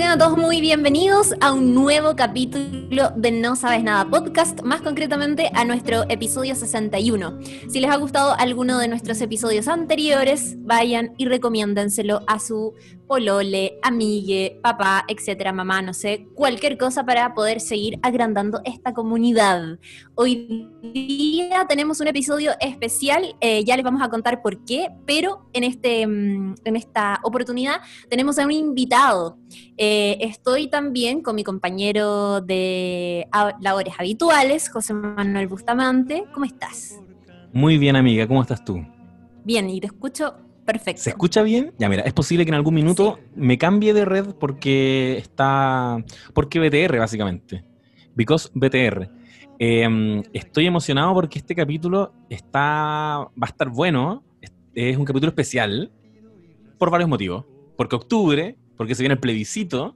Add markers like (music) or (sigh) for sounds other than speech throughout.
Sean todos muy bienvenidos a un nuevo capítulo de No Sabes Nada Podcast, más concretamente a nuestro episodio 61. Si les ha gustado alguno de nuestros episodios anteriores, vayan y recomiéndenselo a su polole, amigue, papá, etcétera, mamá, no sé, cualquier cosa para poder seguir agrandando esta comunidad. Hoy día tenemos un episodio especial, eh, ya les vamos a contar por qué, pero en, este, mm, en esta oportunidad tenemos a un invitado. Eh, estoy también con mi compañero de labores habituales, José Manuel Bustamante. ¿Cómo estás? Muy bien, amiga. ¿Cómo estás tú? Bien, y te escucho perfecto. ¿Se escucha bien? Ya, mira, es posible que en algún minuto me cambie de red porque está. Porque BTR, básicamente. Because BTR. Em, estoy emocionado porque este capítulo está, va a estar bueno. Es un capítulo especial por varios motivos. Porque octubre porque se viene el plebiscito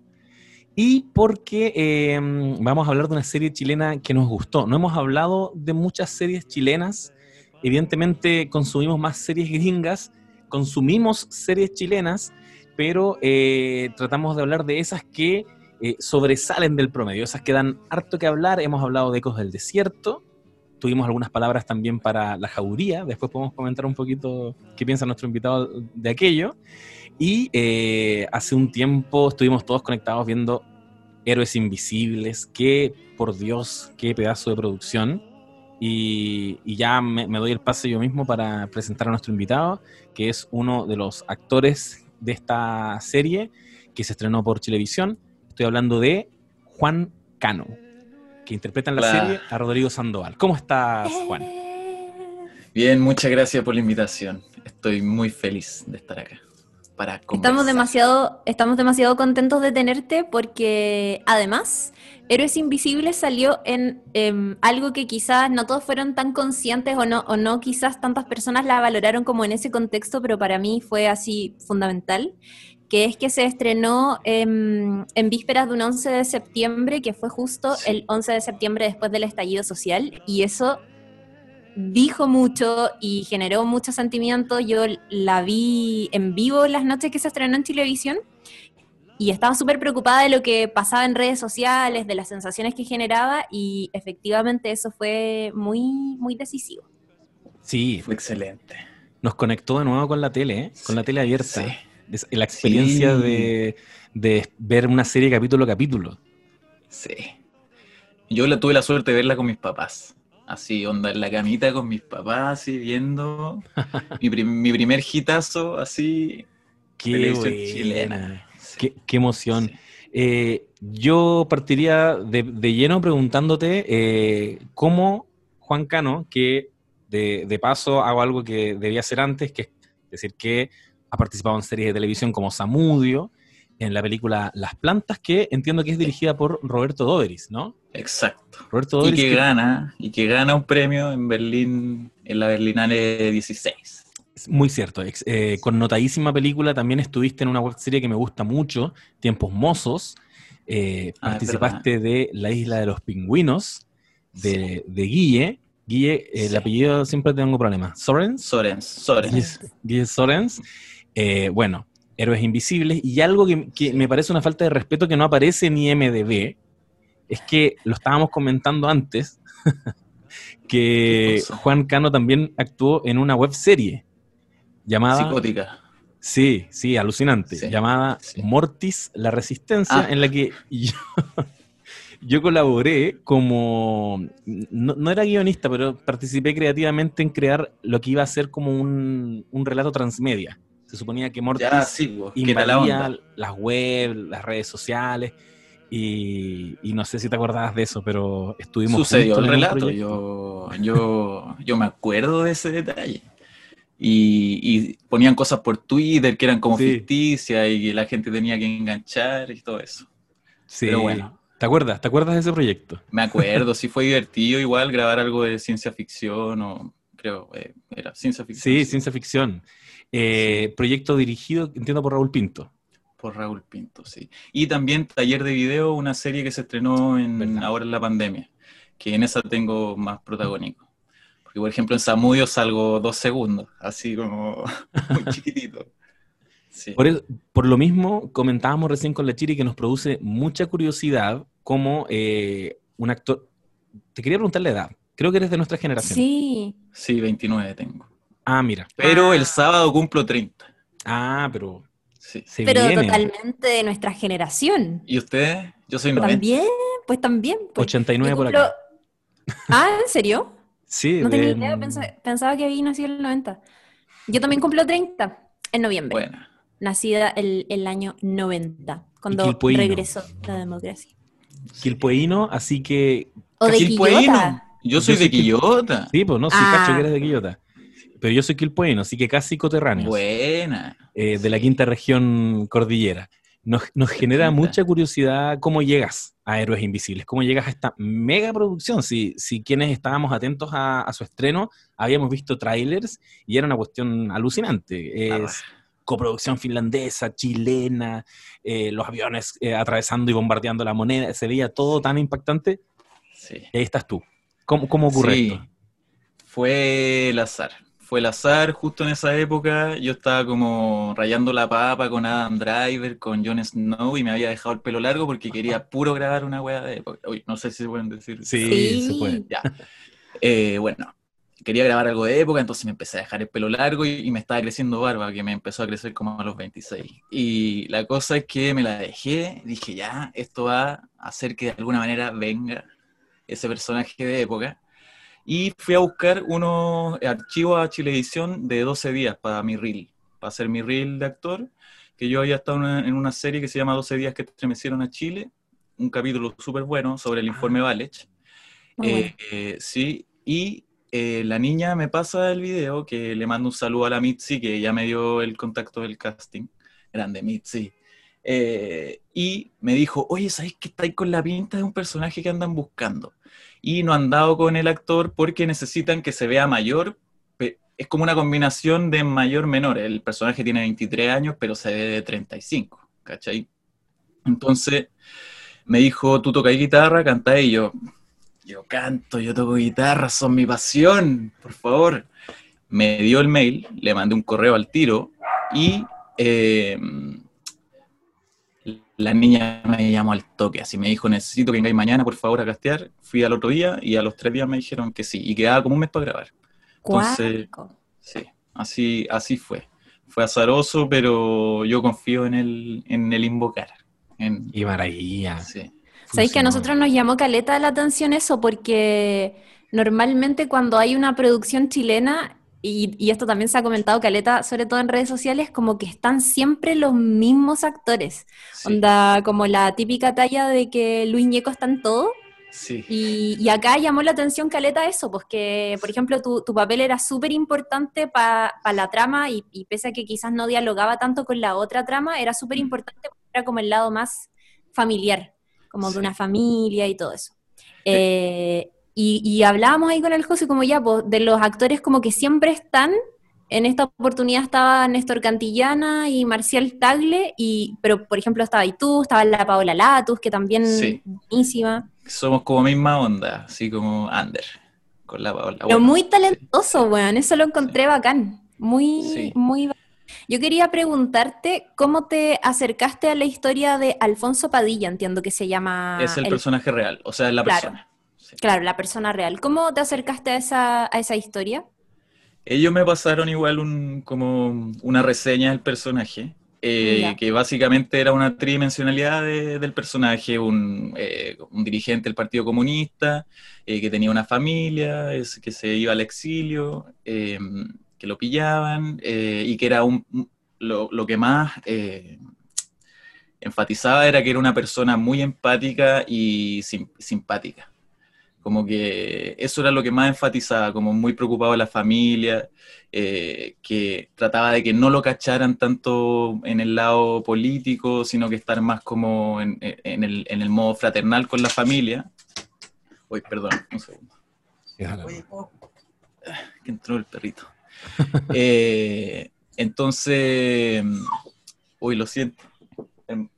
y porque em, vamos a hablar de una serie chilena que nos gustó. No hemos hablado de muchas series chilenas. Evidentemente consumimos más series gringas, consumimos series chilenas, pero eh, tratamos de hablar de esas que eh, sobresalen del promedio, esas que dan harto que hablar. Hemos hablado de Ecos del Desierto, tuvimos algunas palabras también para la jauría, después podemos comentar un poquito qué piensa nuestro invitado de aquello. Y eh, hace un tiempo estuvimos todos conectados viendo Héroes Invisibles, que por Dios, qué pedazo de producción. Y, ya me, doy el pase yo mismo para presentar a nuestro invitado, que es uno de los actores de esta serie que se estrenó por televisión. Estoy hablando de Juan Cano, que interpreta en la serie a Rodrigo Sandoval. ¿Cómo estás, Juan? Bien, muchas gracias por la invitación. Estoy muy feliz de estar acá para Estamos demasiado, estamos demasiado contentos de tenerte porque además Héroes Invisibles salió en em, algo que quizás no todos fueron tan conscientes o no, o no quizás tantas personas la valoraron como en ese contexto, pero para mí fue así fundamental, que es que se estrenó en vísperas de un 11 de septiembre, que fue justo el 11 de septiembre después del estallido social, y eso dijo mucho y generó mucho sentimiento. Yo la vi en vivo las noches que se estrenó en televisión y estaba súper preocupada de lo que pasaba en redes sociales, de las sensaciones que generaba y efectivamente eso fue muy, muy decisivo. Sí, fue excelente. Nos conectó de nuevo con la tele, ¿eh? con la tele abierta. La experiencia de, de ver una serie capítulo a capítulo. Sí. Yo la tuve la suerte de verla con mis papás. Así, onda en la camita con mis papás, así viendo (laughs) mi, primer hitazo, así. Qué buena. Qué, emoción. Eh, yo partiría de, lleno preguntándote eh, cómo Juan Cano, que de, de, paso hago algo que debía hacer antes, que es decir que ha participado en series de televisión como Samudio, en la película Las Plantas, que entiendo que es dirigida por Roberto Doveris, ¿no? Exacto. Roberto Doveris. Y que, gana, y que gana un premio en Berlín, en la Berlinale 16. Muy cierto, eh, connotadísima película, también estuviste en una web serie que me gusta mucho, Tiempos Mozos, eh, ah, participaste de La Isla de los Pingüinos, de, Guille, Guille, el apellido siempre tengo problemas, ¿Sorens? Sorens, Sorens. Guille, Sorens, eh, bueno, Héroes Invisibles, y algo que, me parece una falta de respeto que no aparece en IMDB, es que lo estábamos comentando antes, (laughs) que Juan Cano también actuó en una web serie llamada... Psicótica. Sí, sí, alucinante, llamada Mortis, la Resistencia, ah. en la que (laughs) yo, colaboré como, no, era guionista, pero participé creativamente en crear lo que iba a ser como un, un relato transmedia. Se suponía que Mortis invadía las web, las redes sociales. Y, no sé si te acordabas de eso, pero estuvimos. Sucedió el relato. Yo, yo, yo me acuerdo de ese detalle. Y, ponían cosas por Twitter que eran como ficticias y la gente tenía que enganchar y todo eso. Sí. Pero bueno. ¿Te acuerdas? ¿Te acuerdas de ese proyecto? Me acuerdo, (laughs) sí fue divertido igual grabar algo de ciencia ficción o creo, eh, era ciencia ficción. Sí, ciencia ficción. Eh, proyecto dirigido, entiendo, por Raúl Pinto. Por Raúl Pinto, sí. Y también Taller de Video, una serie que se estrenó en, ahora en la pandemia, que en esa tengo más protagónico. Porque, por ejemplo, en Samudio salgo dos segundos, así como (laughs) muy chiquitito. Sí. Por, el- por lo mismo, comentábamos recién con la Chiri que nos produce mucha curiosidad como eh, un actor. Te quería preguntar la edad. Creo que eres de nuestra generación. Sí. Sí, 29 tengo. Ah, mira. Pero Ah. el sábado cumplo 30. Ah, pero Sí. se Pero viene. totalmente de nuestra generación. ¿Y ustedes? Yo soy 90. También, pues también. Pues. 89 Yo por cumplo- acá. (laughs) Ah, ¿en serio? Sí, No tenía de- idea, pensa- pensaba que había nacido en el 90. Yo también cumplo 30 en noviembre. Bueno. Nacida el, el año 90, cuando regresó la democracia. Quilpueíno, así que. O de Quilpueíno. Quillota. Yo soy Yo soy de Quillota. Sí, pues no, sí, Ah. cacho que eres de Quillota. Pero yo soy quilpueino, así que casi coterráneos. Buena. eh, de la quinta región cordillera. Nos, nos genera mucha curiosidad cómo llegas a Héroes Invisibles, cómo llegas a esta mega producción. Si, si quienes estábamos atentos a, a su estreno, habíamos visto trailers y era una cuestión alucinante. Ah, Es coproducción finlandesa, chilena, eh, los aviones eh, atravesando y bombardeando la moneda, se veía todo tan impactante. Sí. Y ahí estás tú. ¿Cómo, cómo ocurre Sí. esto? Fue el azar. Fue el azar, justo en esa época yo estaba como rayando la papa con Adam Driver, con Jon Snow y me había dejado el pelo largo porque quería (laughs) puro grabar una wea de época. Uy, no sé si se pueden decir. Sí, Sí. se. Ya. Eh, bueno, quería grabar algo de época, entonces me empecé a dejar el pelo largo y, y me estaba creciendo barba, que me empezó a crecer como a los 26. Y la cosa es que me la dejé, dije, ya, esto va a hacer que de alguna manera venga ese personaje de época. Y fui a buscar unos archivos a Chilevisión de 12 días para mi reel, para hacer mi reel de actor, que yo había estado en una, en una serie que se llama 12 días que estremecieron a Chile, un capítulo súper bueno sobre el informe Valech. Muy bueno. Eh, eh, sí, y eh, la niña me pasa el video, que le mando un saludo a la Mitzi, que ya me dio el contacto del casting. Grande Mitzi. Y me dijo, oye, ¿sabes que estáis con la pinta de un personaje que andan buscando? Y no han dado con el actor porque necesitan que se vea mayor. Es como una combinación de mayor-menor. El personaje tiene 23 años, pero se ve de 35, ¿cachai? Entonces me dijo, tú tocas guitarra, canta y yo, yo canto, yo toco guitarra, son mi pasión, por favor. Me dio el mail, le mandé un correo al tiro y eh, la niña me llamó al toque, así me dijo, necesito que vengáis mañana, por favor, a castear. Fui al otro día y a los tres días me dijeron que sí, y quedaba como un mes para grabar. entonces-. Sí, así, así fue. Fue azaroso, pero yo confío en el, en el invocar. En, Y maravilla. sí. ¿Sabéis que a nosotros nos llamó caleta la atención eso? Porque normalmente cuando hay una producción chilena, y, y esto también se ha comentado caleta, sobre todo en redes sociales, como que están siempre los mismos actores. sí, Onda, como la típica talla de que Luis Ñeco está en todo. sí. Y, y acá llamó la atención caleta eso, pues que, por ejemplo, tu, tu papel era súper importante para la trama y, y pese a que quizás no dialogaba tanto con la otra trama, era súper importante porque era como el lado más familiar, como Sí. de una familia y todo eso. Eh, y, y hablábamos ahí con el José como ya, pues, de los actores como que siempre están. En esta oportunidad estaba Néstor Cantillana y Marcial Tagle, y, pero por ejemplo estaba ahí tú, estaba la Paola Latus, que también Sí. buenísima. Somos como misma onda, así como Ander, con la Paola. Pero Bueno, muy talentoso, weón. Eso lo encontré bacán. Muy, Sí. muy bacán. Yo quería preguntarte cómo te acercaste a la historia de Alfonso Padilla, entiendo que se llama. es el, el- personaje real, o sea, es la Claro. persona. Sí. Claro, la persona real. ¿Cómo te acercaste a esa, a esa historia? Ellos me pasaron igual un, como una reseña del personaje, eh, que básicamente era una tridimensionalidad de- del personaje, un, eh, un dirigente del Partido Comunista, eh, que tenía una familia, es- que se iba al exilio, que lo pillaban, y que era un, lo, lo que más enfatizaba era que era una persona muy empática y sim- simpática. Como que eso era lo que más enfatizaba, como muy preocupado de la familia, eh, que trataba de que no lo cacharan tanto en el lado político, sino que estar más como en, en el, en el modo fraternal con la familia. Uy, perdón, un segundo. Oye, que entró el perrito. (laughs) Eh, entonces, uy, lo siento. No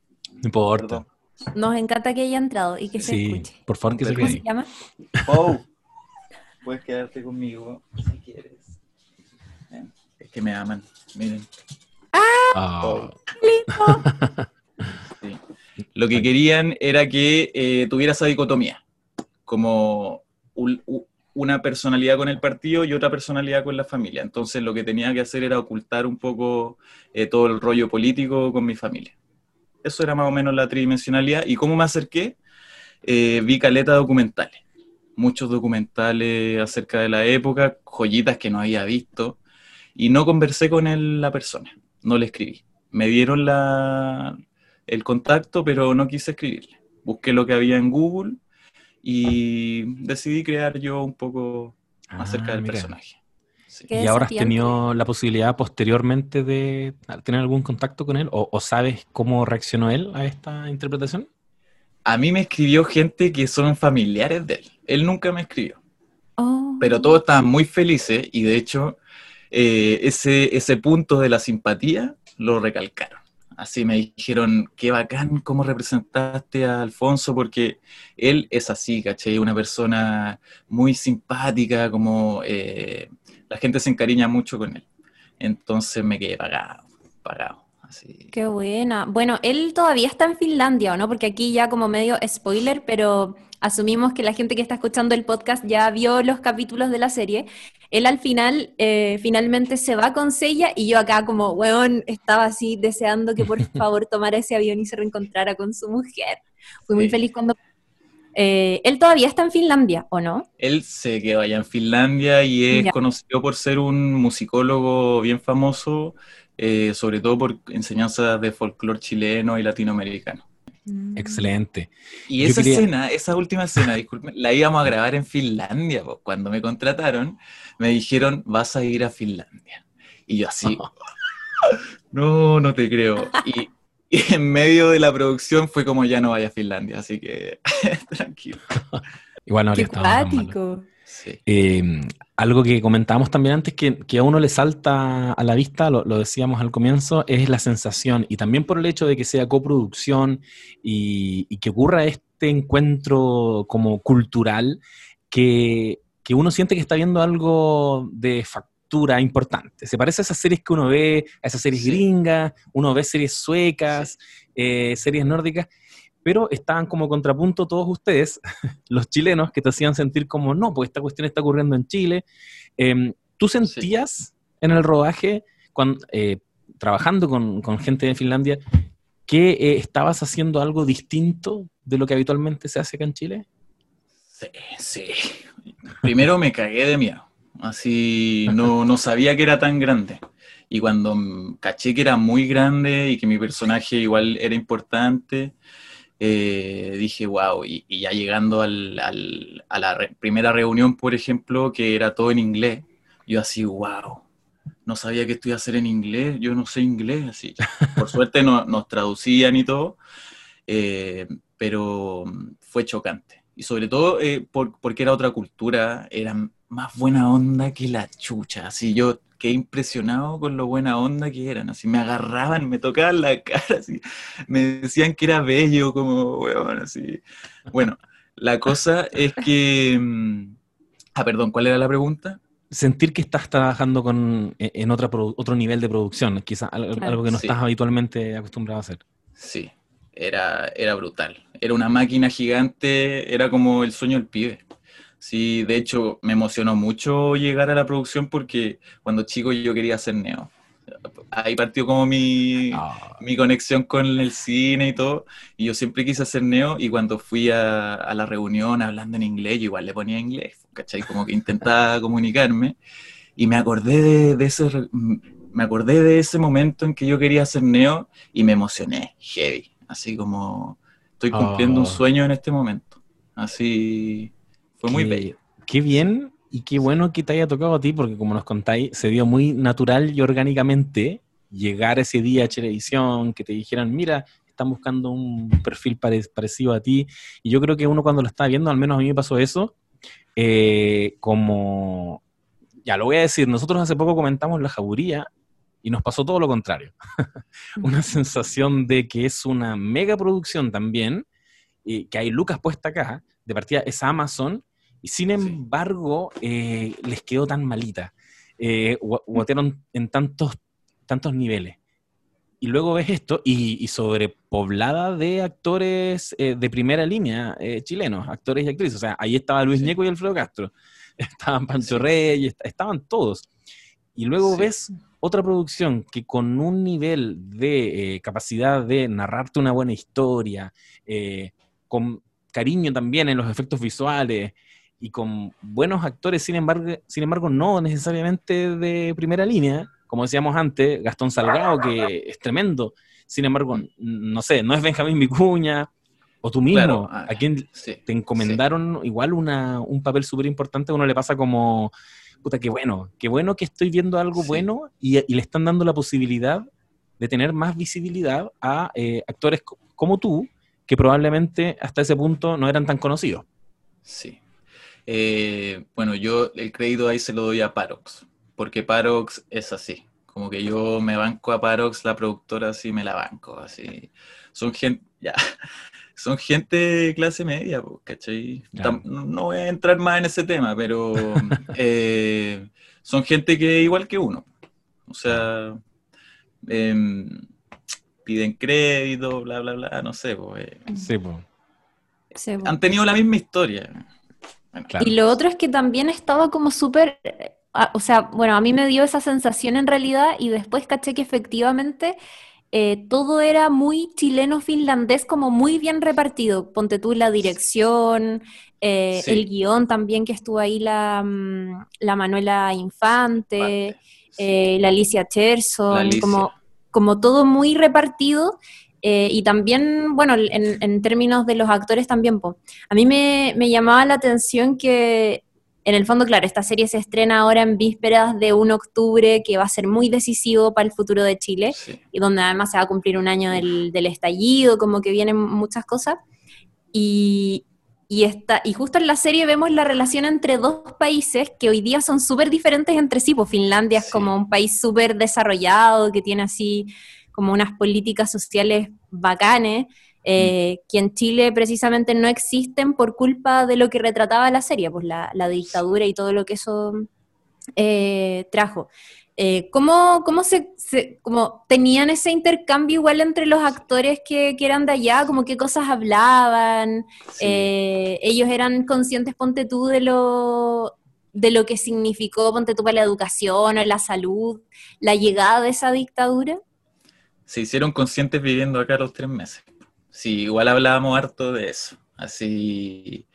importa. Perdón. Nos encanta que haya entrado y que se Sí, escuche. por favor que se ¿Cómo se llama? Pau, (laughs) puedes quedarte conmigo si quieres. Eh, Es que me aman, miren. Ah. (laughs) Sí. Lo que querían era que eh, tuviera esa dicotomía, como un- u- una personalidad con el partido y otra personalidad con la familia. Entonces lo que tenía que hacer era ocultar un poco eh, todo el rollo político con mi familia. Eso era más o menos la tridimensionalidad. ¿Y cómo me acerqué? Eh, vi caleta documentales, muchos documentales acerca de la época, joyitas que no había visto, y no conversé con él, la persona, no le escribí. Me dieron la, el contacto, pero no quise escribirle. Busqué lo que había en Google y decidí crear yo un poco acerca Ah, del mira. personaje. Sí. ¿Y ahora has tenido la posibilidad posteriormente de tener algún contacto con él? ¿O, o sabes cómo reaccionó él a esta interpretación? A mí me escribió gente que son familiares de él. Él nunca me escribió. Oh. pero todos estaban muy felices y de hecho eh, ese, ese punto de la simpatía lo recalcaron. Así me dijeron, qué bacán cómo representaste a Alfonso, porque él es así, ¿cachai? Una persona muy simpática, como eh, la gente se encariña mucho con él. Entonces me quedé pagado, pagado. Así. Qué buena. Bueno, él todavía está en Finlandia, ¿o no? Porque aquí ya como medio spoiler, pero asumimos que la gente que está escuchando el podcast ya vio los capítulos de la serie. Él al final, eh, finalmente se va con Seiya y yo acá como, weón, estaba así deseando que por (laughs) favor tomara ese avión y se reencontrara con su mujer. Fui muy feliz cuando... Eh, él todavía está en Finlandia, ¿o no? Él se quedó allá en Finlandia y es Ya. conocido por ser un musicólogo bien famoso, eh, sobre todo por enseñanzas de folclore chileno y latinoamericano. Excelente. Y Yo esa quería- escena, esa última escena, (laughs) disculpen, la íbamos a grabar en Finlandia. po. Cuando me contrataron, me dijeron, vas a ir a Finlandia. Y yo así, (laughs) no, no te creo. Y, (laughs) y en medio de la producción fue como, ya no vaya a Finlandia, así que (laughs) tranquilo. Igual no habría. Sí. Eh, algo que comentábamos también antes que, que a uno le salta a la vista, lo, lo decíamos al comienzo, es la sensación y también por el hecho de que sea coproducción y, y que ocurra este encuentro como cultural que, que uno siente que está viendo algo de factura importante. Se parece a esas series que uno ve, a esas series Sí. gringas, uno ve series suecas, eh, series nórdicas, pero estaban como contrapunto todos ustedes, (laughs) los chilenos, que te hacían sentir como, no, pues esta cuestión está ocurriendo en Chile. Em, ¿Tú sentías en el rodaje, cuando, eh, trabajando con, con gente de Finlandia, que eh, estabas haciendo algo distinto de lo que habitualmente se hace acá en Chile? Sí, sí. Primero me cagué de miedo. Así no, no sabía que era tan grande. Y cuando caché que era muy grande y que mi personaje igual era importante, eh, dije, wow. Y, ya llegando a la primera reunión, por ejemplo, que era todo en inglés, yo así, wow. No sabía que esto a ser en inglés, yo no sé inglés, así. Por suerte no- nos traducían y todo, eh, pero fue chocante. Y sobre todo eh, por- porque era otra cultura, eran más buena onda que la chucha. Así yo quedé impresionado con lo buena onda que eran. Así me agarraban, me tocaban la cara, así. Me decían que era bello, como, weón, así. Bueno, la cosa es que... mm, Ah, perdón, ¿cuál era la pregunta? Sentir que estás trabajando con, en en otra otro nivel de producción, quizás algo, que no Sí. estás habitualmente acostumbrado a hacer. Sí, era, era brutal. Era una máquina gigante, era como el sueño del pibe. Sí, de hecho me emocionó mucho llegar a la producción porque cuando chico yo quería hacer Neo. Ahí partió como mi, Ah, mi conexión con el cine y todo. Y yo siempre quise hacer Neo y cuando fui a, a la reunión hablando en inglés, yo igual le ponía inglés, ¿cachai? Como que intentaba (laughs) comunicarme. Y me acordé de, de ese, me acordé de ese momento en que yo quería hacer Neo y me emocioné, heavy. Así como estoy cumpliendo un Oh. sueño en este momento. Así fue muy bello. Qué bien y qué bueno que te haya tocado a ti, porque como nos contáis, se dio muy natural y orgánicamente llegar ese día a televisión, que te dijeran, mira, están buscando un perfil pare- parecido a ti. Y yo creo que uno cuando lo está viendo, al menos a mí me pasó eso, eh, como, ya lo voy a decir, nosotros hace poco comentamos La Jaburía y nos pasó todo lo contrario. (laughs) una sensación de que es una mega producción también, y que hay lucas puesta acá, de partida es Amazon, y sin embargo eh, les quedó tan malita. Eh, gua- guatearon en tantos, tantos niveles. y luego ves esto y, y sobrepoblada de actores eh, de primera línea eh, chilenos, actores y actrices. O sea, ahí estaba Luis Ñeco y Alfredo Castro, (laughs) estaban Pancho Reyes, estaban todos. Y luego ves otra producción que con un nivel de eh, capacidad de narrarte una buena historia, con cariño también en los efectos visuales y con buenos actores, sin embargo, sin embargo no necesariamente de primera línea, como decíamos antes, Gastón Salgado, que es tremendo. Sin embargo, no sé, no es Benjamín Vicuña, o tú mismo, ah, a quien te encomendaron igual una, un papel súper importante, a uno le pasa como, puta, qué bueno, qué bueno que estoy viendo algo bueno y, le están dando la posibilidad de tener más visibilidad a eh, actores como tú, que probablemente hasta ese punto no eran tan conocidos. Sí. Eh, bueno, yo el crédito ahí se lo doy a Parox, porque Parox es así. Como que yo me banco a Parox, la productora así me la banco, así. Son gente, (laughs) ya, son gente de clase media, ¿cachai? No voy a entrar más en ese tema, pero (laughs) eh, son gente que igual que uno. O sea, em, piden crédito, bla, bla, bla, no sé. Eh. sí, pues. Han tenido la misma historia. Y lo otro es que también estaba como súper o sea, bueno, a mí me dio esa sensación en realidad y después caché que efectivamente eh, todo era muy chileno-finlandés, como muy bien repartido. Ponte tú la dirección, eh, el guion también que estuvo ahí la, mm, Manuela Infante, eh, la Alicia Cherson, como, como todo muy repartido. Y también, bueno, en, términos de los actores también, a mí me, me llamaba la atención que en el fondo, claro, esta serie se estrena ahora en vísperas de un octubre que va a ser muy decisivo para el futuro de Chile y donde además se va a cumplir un año del, estallido, como que vienen muchas cosas. Y, y, y justo en la serie vemos la relación entre dos países que hoy día son súper diferentes entre sí. Pues Finlandia es como un país súper desarrollado, que tiene así como unas políticas sociales bacanes. Eh, que en Chile precisamente no existen por culpa de lo que retrataba la serie, pues la, dictadura y todo lo que eso eh, trajo. Eh, ¿cómo, cómo, se, como tenían ese intercambio igual entre los actores que, que eran de allá? Como qué cosas hablaban, ellos eran conscientes, ponte tú, de lo, de lo que significó, ponte tú, para la educación, la salud, la llegada de esa dictadura. Se hicieron conscientes viviendo acá los tres meses. Sí, igual hablábamos harto de eso. Así,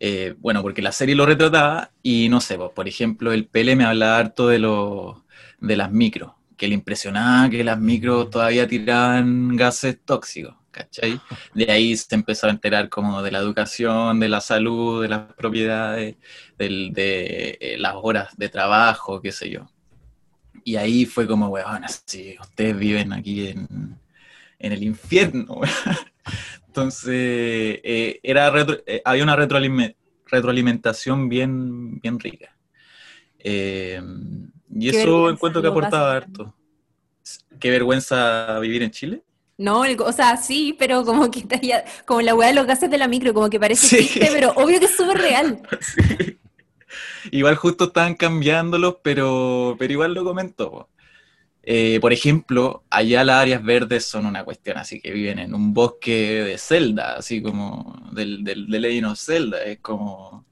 eh, bueno, porque la serie lo retrataba y no sé, pues, por ejemplo, el Pele me hablaba harto de, lo, de las micros, que le impresionaba que las micros todavía tiraban gases tóxicos, ¿cachai? De ahí se empezó a enterar como de la educación, de la salud, de las propiedades, de eh, las horas de trabajo, qué sé yo. Y ahí fue como, weón, si ustedes viven aquí en, en el infierno. (laughs) Entonces, eh, era eh, había una retroalimentación bien, bien rica. Eh, y eso encuentro que aportaba harto. Qué vergüenza vivir en Chile. No, o sea, sí, pero como que como la weá de los gases de la micro, como que parece sí. pero obvio que es súper real. (laughs) Igual justo estaban cambiándolos, pero, pero igual lo comentó. Eh, por ejemplo, allá las áreas verdes son una cuestión, así que viven en un bosque de Zelda, así como del, del, de Legend of Zelda, es como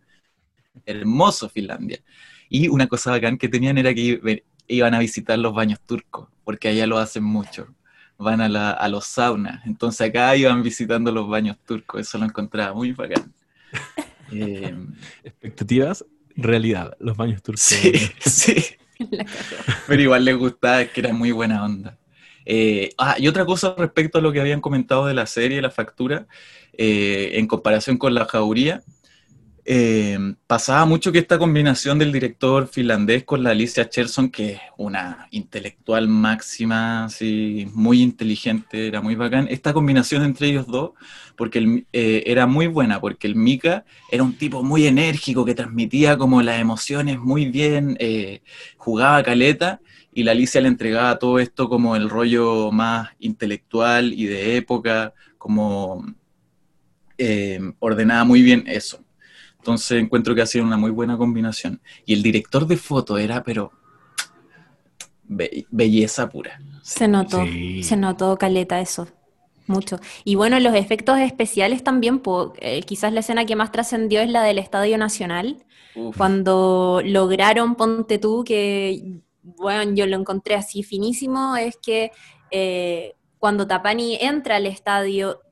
hermoso Finlandia. Y una cosa bacán que tenían era que iban a visitar los baños turcos, porque allá lo hacen mucho, van a, a los saunas, entonces acá iban visitando los baños turcos, eso lo encontraba muy bacán. (laughs) Eh, Expectativas, realidad, los baños turcos. Sí, (laughs) sí. (laughs) Pero igual les gustaba, que era muy buena onda. Eh, ah, y otra cosa respecto a lo que habían comentado de la serie, la factura, eh, en comparación con la jauría, eh, pasaba mucho que esta combinación del director finlandés con la Alicia Cherson, que es una intelectual máxima, así, muy inteligente, era muy bacán, esta combinación entre ellos dos, porque eh, era muy buena, porque el Mika era un tipo muy enérgico, que transmitía como las emociones muy bien, eh, jugaba caleta, y la Alicia le entregaba todo esto como el rollo más intelectual y de época, como ordenaba muy bien eso. Entonces encuentro que ha sido una muy buena combinación. Y el director de foto era, pero belleza pura. Se notó, se notó caleta eso. Mucho. Y bueno, los efectos especiales también, eh, quizás la escena que más trascendió es la del Estadio Nacional, cuando lograron, ponte tú, que, bueno, yo lo encontré así finísimo, es que eh, cuando Tapani entra al estadio,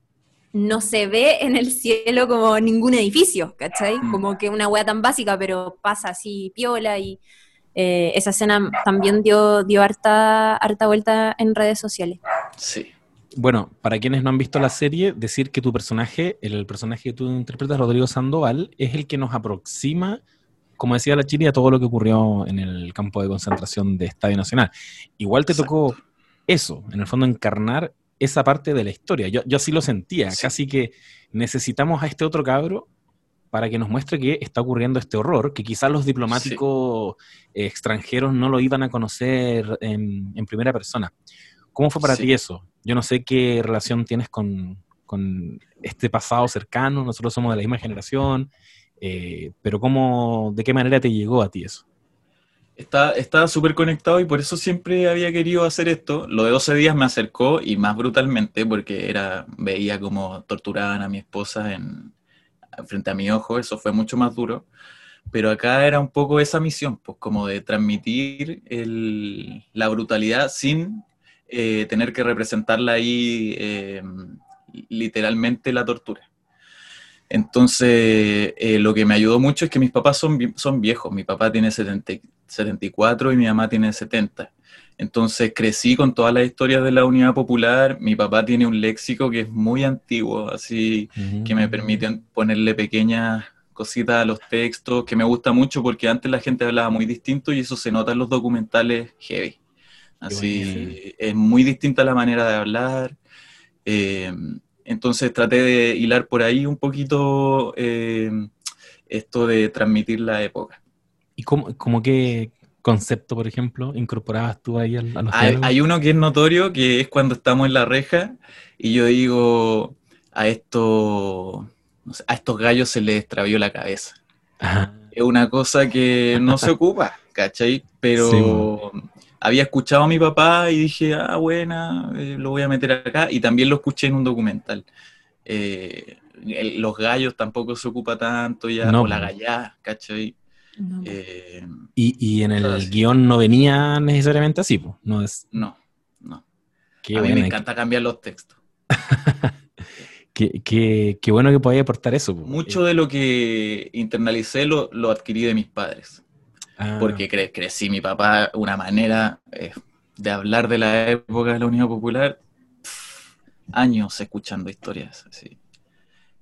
no se ve en el cielo como ningún edificio, ¿cachai? Mm. Como que una wea tan básica, pero pasa así piola y eh, esa escena también dio, dio harta, harta vuelta en redes sociales. Sí. Bueno, para quienes no han visto la serie, decir que tu personaje, el personaje que tú interpretas, Rodrigo Sandoval, es el que nos aproxima, como decía la Chile, a todo lo que ocurrió en el campo de concentración de Estadio Nacional. Igual te tocó eso, en el fondo encarnar esa parte de la historia. Yo, yo así lo sentía, casi que necesitamos a este otro cabro para que nos muestre que está ocurriendo este horror, que quizás los diplomáticos extranjeros no lo iban a conocer en, primera persona. ¿Cómo fue para ti eso? Yo no sé qué relación tienes con, este pasado cercano, nosotros somos de la misma generación, eh, pero ¿cómo, ¿de qué manera te llegó a ti eso? Estaba súper conectado y por eso siempre había querido hacer esto. Lo de 12 días me acercó y más brutalmente porque era, veía como torturaban a mi esposa en, frente a mi ojo, eso fue mucho más duro. Pero acá era un poco esa misión, pues como de transmitir la brutalidad sin eh, tener que representarla ahí eh, literalmente la tortura. Entonces, eh, lo que me ayudó mucho es que mis papás son, son viejos. Mi papá tiene 74 y mi mamá tiene 70. Entonces, crecí con todas las historias de la Unidad Popular. Mi papá tiene un léxico que es muy antiguo, así que me permite ponerle pequeñas cositas a los textos, que me gusta mucho porque antes la gente hablaba muy distinto y eso se nota en los documentales heavy. Así, es muy distinta la manera de hablar. Eh, entonces traté de hilar por ahí un poquito eh, esto de transmitir la época. ¿Y cómo, cómo qué concepto, por ejemplo, incorporabas tú ahí a, los hay, hay, uno que es notorio, que es cuando estamos en la reja y yo digo, a, esto, a estos gallos se les extravió la cabeza. Es una cosa que no se ocupa, ¿cachai? Pero había escuchado a mi papá y dije, ah, buena, eh, lo voy a meter acá. Y también lo escuché en un documental. Eh, los gallos tampoco se ocupa tanto ya, o la gallá, ¿cachai? Eh, y, en el guion no venía necesariamente así, ¿no? Es... No, no. a mí me encanta cambiar los textos. (laughs) qué, bueno que podáis aportar eso. Mucho de lo que internalicé lo, lo adquirí de mis padres. Ah. Porque cre crecí mi papá, una manera eh, de hablar de la época de la Unión Popular, años escuchando historias. Así.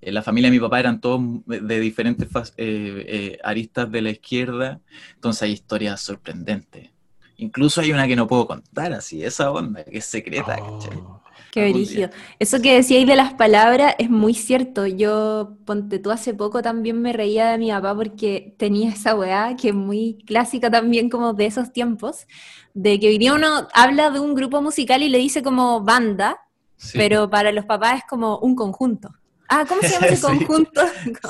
Eh, la familia de mi papá eran todos de diferentes eh, aristas de la izquierda, entonces hay historias sorprendentes. Incluso hay una que no puedo contar, así, esa onda, que es secreta. Oh. Qué brígido. Eso que decíais de las palabras es muy cierto. Yo, ponte tú, hace poco también me reía de mi papá porque tenía esa weá que es muy clásica también como de esos tiempos, de que hoy día uno habla de un grupo musical y le dice como banda, pero para los papás es como un conjunto. Ah, ¿cómo se llama ese (laughs) conjunto?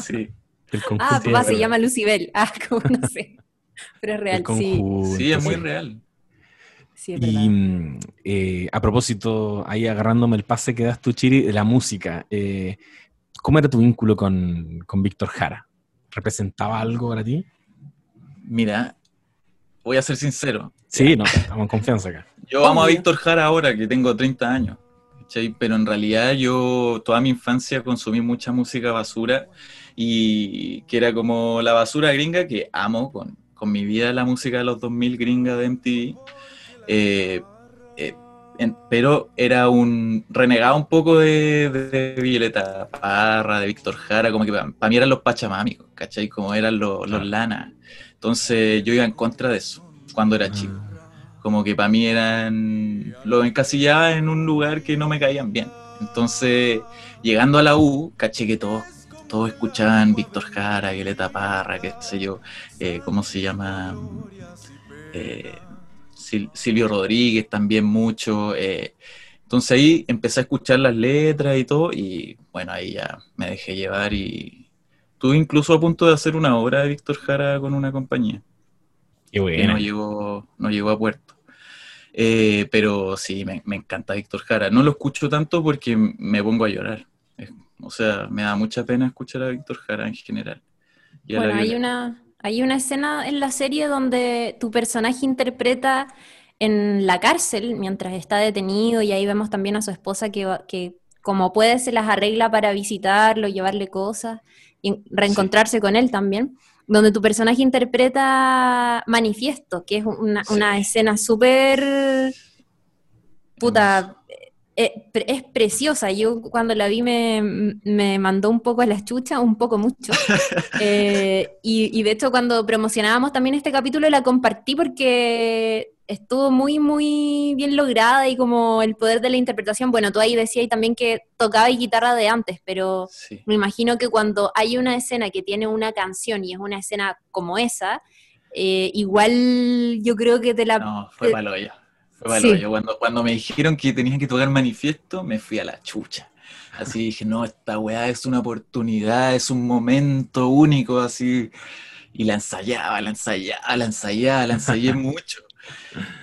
sí. El ah, papá se llama Lucibel. Ah, (laughs) como no sé. Pero es real, sí. Sí, es muy real y mm, eh, a propósito, ahí agarrándome el pase que das tú, Chiri, de la música, eh, ¿cómo era tu vínculo con, Víctor Jara? ¿Representaba algo para ti? Mira, voy a ser sincero. Sí, no, estamos en confianza acá. (laughs) Yo amo a Víctor Jara ahora que tengo 30 años, pero en realidad yo toda mi infancia consumí mucha música basura y que era como la basura gringa que amo con, con mi vida la música de los 2000 gringa de MTV eh, eh, pero era un renegado un poco de, Violeta Parra, de Víctor Jara, como que para mí eran los Pachamamicos, ¿cachai? Como eran los, los Lana. Entonces yo iba en contra de eso cuando era chico. Ah. Como que para mí eran. Lo encasillaba en un lugar que no me caían bien. Entonces, llegando a la U, caché que todos, todos escuchaban Víctor Jara, Violeta Parra, qué sé yo, eh, ¿cómo se llama? Eh, Silvio Rodríguez también mucho. Eh, entonces ahí empecé a escuchar las letras y todo, y bueno, ahí ya me dejé llevar y estuve incluso a punto de hacer una obra de Víctor Jara con una compañía. Qué no llegó, no llegó a puerto. Eh, pero sí, me, encanta Víctor Jara. No lo escucho tanto porque me pongo a llorar. O sea, me da mucha pena escuchar a Víctor Jara en general. bueno, hay una, hay una escena en la serie donde tu personaje interpreta en la cárcel mientras está detenido y ahí vemos también a su esposa que, que como puede se las arregla para visitarlo, llevarle cosas y reencontrarse con él también donde tu personaje interpreta Manifiesto, que es una, escena súper... puta, eh, es preciosa. Yo cuando la vi me, mandó un poco a la chucha, un poco mucho. (laughs) Eh, y, y, de hecho cuando promocionábamos también este capítulo la compartí porque estuvo muy, muy bien lograda y como el poder de la interpretación, bueno, tú ahí decías también que tocaba guitarra de antes, pero me imagino que cuando hay una escena que tiene una canción y es una escena como esa, eh, igual yo creo que te la... No, fue palo ya. Fue Cuando, cuando me dijeron que tenían que tocar manifiesto, me fui a la chucha. Así dije, no, esta weá es una oportunidad, es un momento único, así. Y la ensayaba, la ensayaba, la ensayaba, la ensayé (laughs) mucho.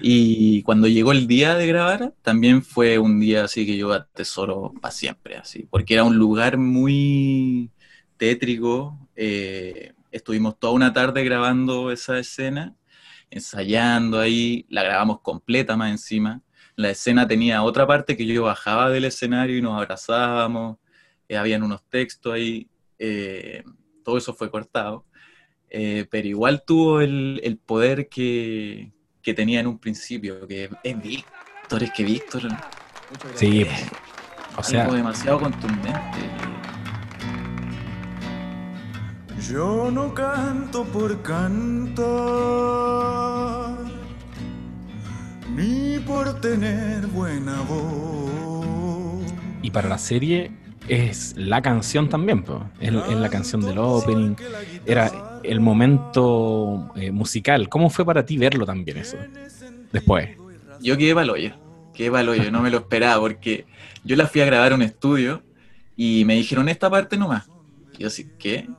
Y cuando llegó el día de grabar, también fue un día así que yo atesoro para siempre, así, porque era un lugar muy tétrico. Eh, estuvimos toda una tarde grabando esa escena, ensayando ahí, la grabamos completa más encima. La escena tenía otra parte que yo bajaba del escenario y nos abrazábamos, eh, habían unos textos ahí, eh, todo eso fue cortado. pero igual tuvo el poder que, que tenía en un principio, que es Víctor, es que Víctor. Sí, o sea. demasiado contundente. Yo no canto por cantar, ni por tener buena voz. Y para la serie es la canción también, Es, la canción del opening. Era el momento eh, musical. ¿Cómo fue para ti verlo también eso? Después. Yo quedé hoyo, quedé hoyo, no me lo esperaba porque yo la fui a grabar a un estudio y me dijeron esta parte nomás. Y yo así, ¿qué?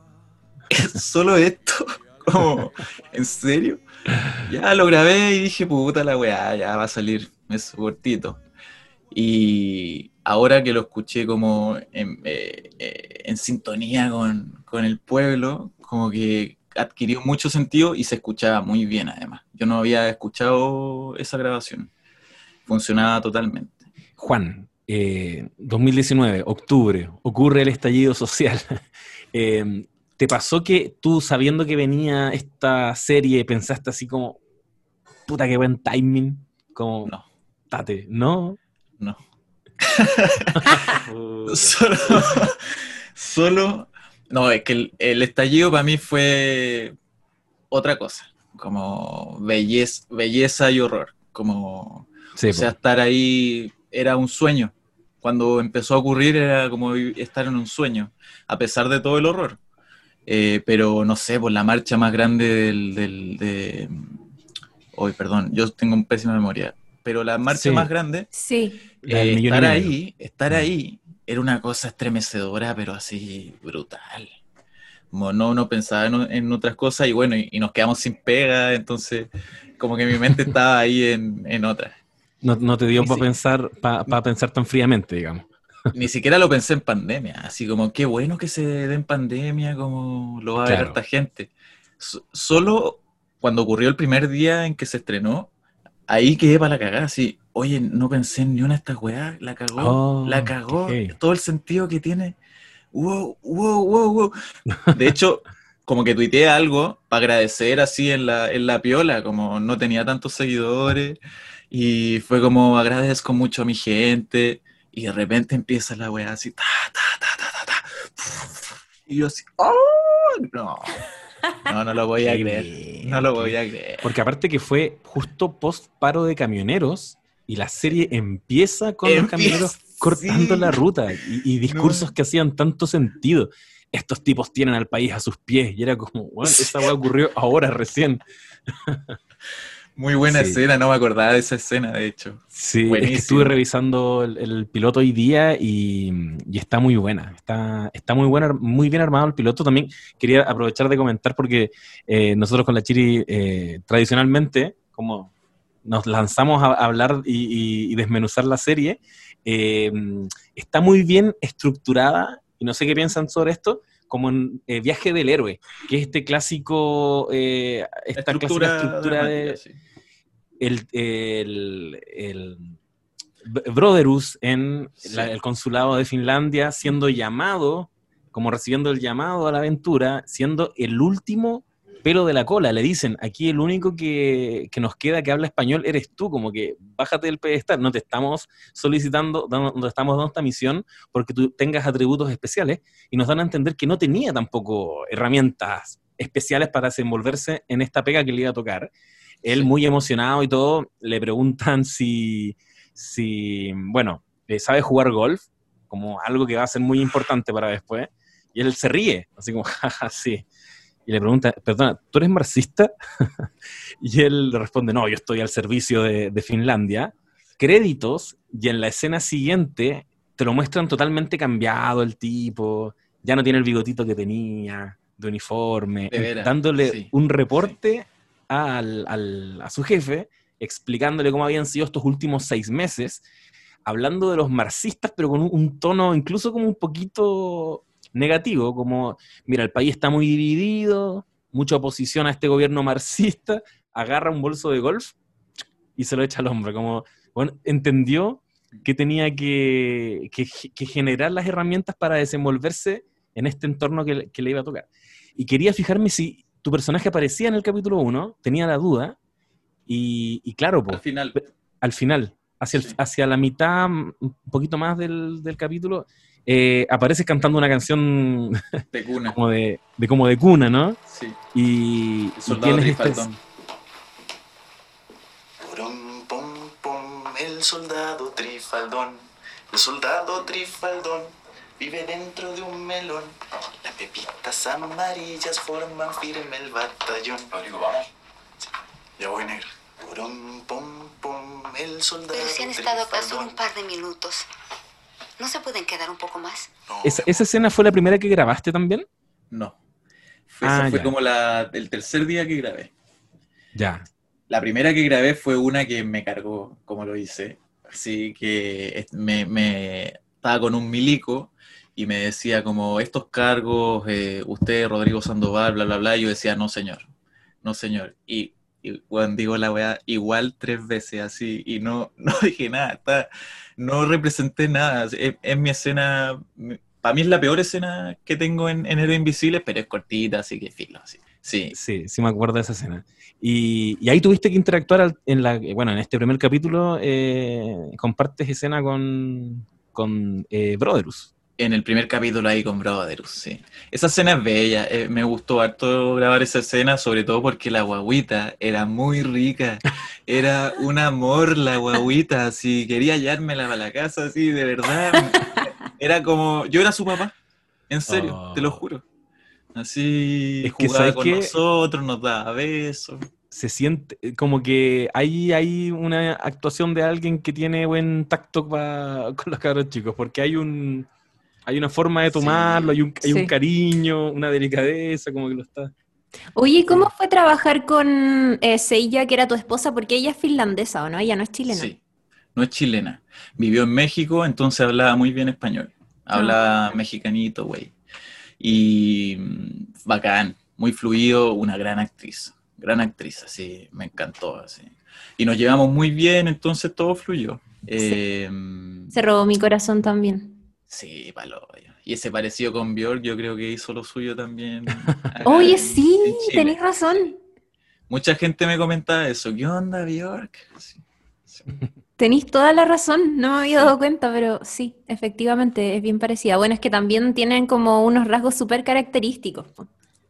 ¿Es (laughs) solo esto? (laughs) ¿Cómo? ¿En serio? Ya lo grabé y dije, puta la weá, ya va a salir, es cortito. Y ahora que lo escuché como en, eh, eh, sintonía con, con, el pueblo, como que adquirió mucho sentido y se escuchaba muy bien además. Yo no había escuchado esa grabación. Funcionaba totalmente. Juan, 2019, eh, octubre, ocurre el estallido social. (laughs) ¿Te pasó que tú, sabiendo que venía esta serie, pensaste así como, puta, qué buen timing? Como, no. Tate, ¿no? No. (laughs) (laughs) solo, solo, no, es que el, estallido para mí fue otra cosa, como belleza, belleza y horror, como, o sea, estar ahí era un sueño. Cuando empezó a ocurrir era como estar en un sueño, a pesar de todo el horror. Eh, pero no sé, por la marcha más grande del, del de... Hoy, perdón, yo tengo un pésima memoria pero la marcha más grande, sí. Eh, estar ahí, estar mm. ahí, era una cosa estremecedora, pero así brutal. Como no, no pensaba en, otras cosas y bueno, y, nos quedamos sin pega, entonces como que mi mente (laughs) estaba ahí en, en otras. No, te dio para pensar, para pensar tan fríamente, digamos. Ni siquiera lo pensé en pandemia, así como qué bueno que se dé en pandemia, como lo va a ver esta gente. solo cuando ocurrió el primer día en que se estrenó, ahí quedé para la cagada, así, oye, no pensé en ni una de estas weas, la cagó, oh, la cagó, todo el sentido que tiene. Wow, wow, wow, wow. De hecho, como que tuiteé algo para agradecer así en la, en la piola, como no tenía tantos seguidores, y fue como agradezco mucho a mi gente, y de repente empieza la wea así, ta, ta, ta, ta, ta, ta. Y yo así, ¡oh! No. No, no lo voy a creer. No lo voy a creer. Porque aparte que fue justo post paro de camioneros y la serie empieza con los camioneros cortando la ruta y, discursos que hacían tanto sentido. Estos tipos tienen al país a sus pies y era como, bueno, esa ocurrió ahora recién. (laughs) Muy buena escena, no me acordaba de esa escena, de hecho. Sí, estuve revisando el, piloto hoy día y, está muy buena. Está, está muy buena, muy bien armado el piloto. También quería aprovechar de comentar porque eh, nosotros con la Chiri, eh, tradicionalmente, como nos lanzamos a hablar y, y desmenuzar la serie, eh, está muy bien estructurada, y no sé qué piensan sobre esto, como en eh, Viaje del Héroe, que es este clásico, eh, esta Estructura clásica estructura de sí. el, el, el Brotherus en Sí. la- el consulado de Finlandia, siendo llamado, como recibiendo el llamado a la aventura, siendo el último pelo de la cola. Le dicen, aquí el único que, que nos queda que habla español eres tú, como que bájate del pedestal, no te estamos solicitando, no te estamos dando esta misión porque tú tengas atributos especiales y nos dan a entender que no tenía tampoco herramientas especiales para desenvolverse en esta pega que le iba a tocar. Él Sí. muy emocionado y todo, le preguntan si, si bueno, eh, sabe jugar golf, como algo que va a ser muy importante para después, y él se ríe, así como, (laughs) jaja, sí. Y le pregunta, perdona, ¿tú eres marxista? (laughs) y él le responde, no, yo estoy al servicio de, de Finlandia. Créditos, y en la escena siguiente te lo muestran totalmente cambiado el tipo, ya no tiene el bigotito que tenía, de uniforme, De dándole sí, un reporte al- al- a su jefe, explicándole cómo habían sido estos últimos seis meses, hablando de los marxistas, pero con un, un tono incluso como un poquito negativo, como, mira, el país está muy dividido, mucha oposición a este gobierno marxista, agarra un bolso de golf y se lo echa al hombro, como, bueno, entendió que tenía que, que- que generar las herramientas para desenvolverse en este entorno que, le- que le iba a tocar. Y quería fijarme si tu personaje aparecía en el capítulo 1, tenía la duda, y, y claro, pues, Al final, al final, hacia, el- Sí. hacia la mitad, un poquito más del, del capítulo, eh, apareces cantando una canción (laughs) de cuna. como de, de como de cuna, ¿no? Sí. Y, El y soldado este- pum, pum, el soldado Trifaldón, el soldado Trifaldón vive dentro de un melón. Las pepitas amarillas forman firme el batallón. Rodrigo, vamos. Ya voy, negro. Purum, pum, pum, el soldado Pero si han estado Trifaldón. un par de minutos. ¿No se pueden quedar un poco más? No, esa, esa escena fue la primera que grabaste también? No. Fue, Ah, esa fue ya. como la, el tercer día que grabé. Ya. La primera que grabé fue una que me cargó, como lo hice. Así que me, me- estaba con un milico y me decía como estos cargos, eh, usted, Rodrigo Sandoval, bla, bla, bla. Y yo decía, no, señor, no, señor. Y, y bueno, digo la weá igual tres veces así y no, (laughs) no dije nada, está- no representé nada. Es, mi escena, para mí es la peor escena que tengo en, en Héroe Invisible, pero es cortita, así que filo, así. Sí, Sí, sí me acuerdo de esa escena. Y, ahí tuviste que interactuar en la, bueno, en este primer capítulo, eh, compartes escena con, con eh, Brotherus. En el primer capítulo ahí con Brotherus, sí. Esa escena es bella, eh, me gustó harto grabar esa escena, sobre todo porque la guaguita era muy rica, era un amor la guaguita, así, quería hallármela para la casa, así, de verdad. Era como, yo era su papá, en serio, Oh. te lo juro. Así, Es que, jugaba ¿sabes con nosotros, nos daba besos. Se siente como que hay, hay una actuación de alguien que tiene buen tacto pa- (laughs) con los cabros chicos, porque hay un hay una forma de Sí. tomarlo, hay, un, hay Sí. un cariño, una delicadeza, como que lo está. Oye, ¿y ¿cómo fue trabajar con eh, Seiya, que era tu esposa? Porque ella es finlandesa, ¿o no? Ella no es chilena. Sí, no es chilena. Vivió en México, entonces hablaba muy bien español. Hablaba mexicanito, güey. Y mm, bacán, muy fluido, una gran actriz. Gran actriz, así, me encantó, así. Y nos llevamos muy bien, entonces todo fluyó. Eh, Se robó mi corazón también. Sí, palo. Y ese parecido con Björk, yo creo que hizo lo suyo también. (laughs) Oye, en- sí, tenés razón. Mucha gente me comentaba eso. ¿Qué onda, Björk? Sí, sí. Tenís toda la razón, no me había dado cuenta, pero sí, efectivamente, es bien parecida. Bueno, es que también tienen como unos rasgos súper característicos,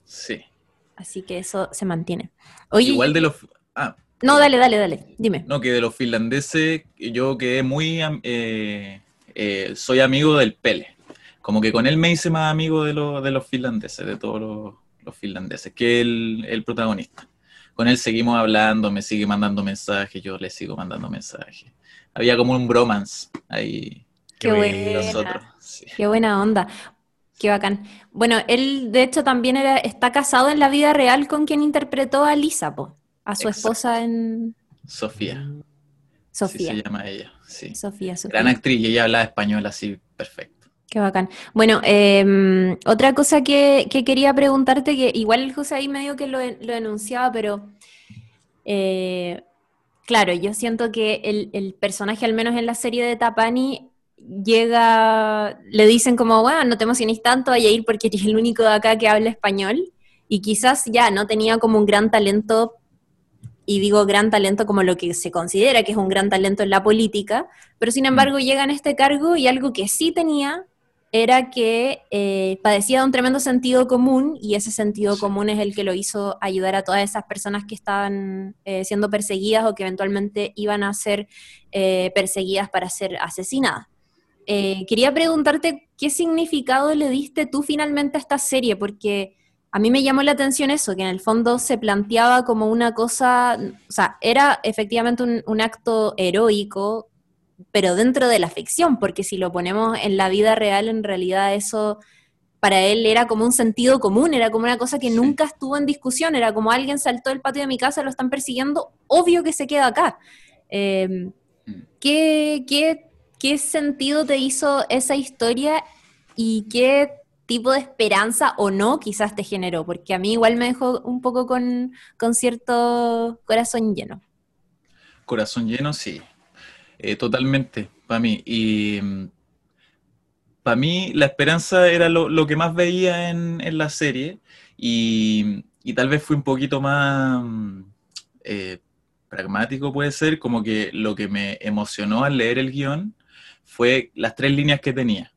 sí. así que eso se mantiene. Oye, Igual de los... Ah, no, dale, dale, dale, dime. No, que de los finlandeses yo quedé muy... am- eh, eh, soy amigo del Pele. Como que con él me hice más amigo de, los de los finlandeses, de todos los, los finlandeses, que el, el protagonista. Con él seguimos hablando, me sigue mandando mensajes, yo le sigo mandando mensajes. Había como un bromance ahí Qué buena. nosotros. sí. Qué buena onda. Qué bacán. Bueno, él de hecho también era, está casado en la vida real con quien interpretó a Lisa, po, a su Exacto. esposa en, Sofía. Sofía. Se llama ella, sí. Sofía, Sofía. Gran actriz y ella hablaba español así, perfecto. Qué bacán. Bueno, eh, otra cosa que, que quería preguntarte, que igual el José ahí medio que lo, lo enunciaba, pero eh, claro, yo siento que el, el personaje, al menos en la serie de Tapani, llega, le dicen como, bueno, no te emociones tanto, vaya a ir porque eres el único de acá que habla español, y quizás ya no tenía como un gran talento, y digo gran talento como lo que se considera que es un gran talento en la política, pero sin embargo llega en este cargo y algo que sí tenía era que eh, padecía de un tremendo sentido común y ese sentido común es el que lo hizo ayudar a todas esas personas que estaban eh, siendo perseguidas o que eventualmente iban a ser eh, perseguidas para ser asesinadas. Quería preguntarte qué significado le diste tú finalmente a esta serie, porque a mí me llamó la atención eso, que en el fondo se planteaba como una cosa, o sea, era efectivamente un, un acto heroico, pero dentro de la ficción, porque si lo ponemos en la vida real, en realidad eso para él era como un sentido común, era como una cosa que Sí. nunca estuvo en discusión, era como alguien saltó del patio de mi casa, lo están persiguiendo, obvio que se queda acá. Eh, Mm. ¿qué, qué, qué sentido te hizo esa historia y qué tipo de esperanza o no quizás te generó? Porque a mí igual me dejó un poco con, con cierto corazón lleno. Corazón lleno, sí. Eh, totalmente, para mí. Y para mí la esperanza era lo, lo que más veía en, en la serie y, y tal vez fui un poquito más mm, eh, pragmático, puede ser, como que lo que me emocionó al leer el guion fue las tres líneas que tenía.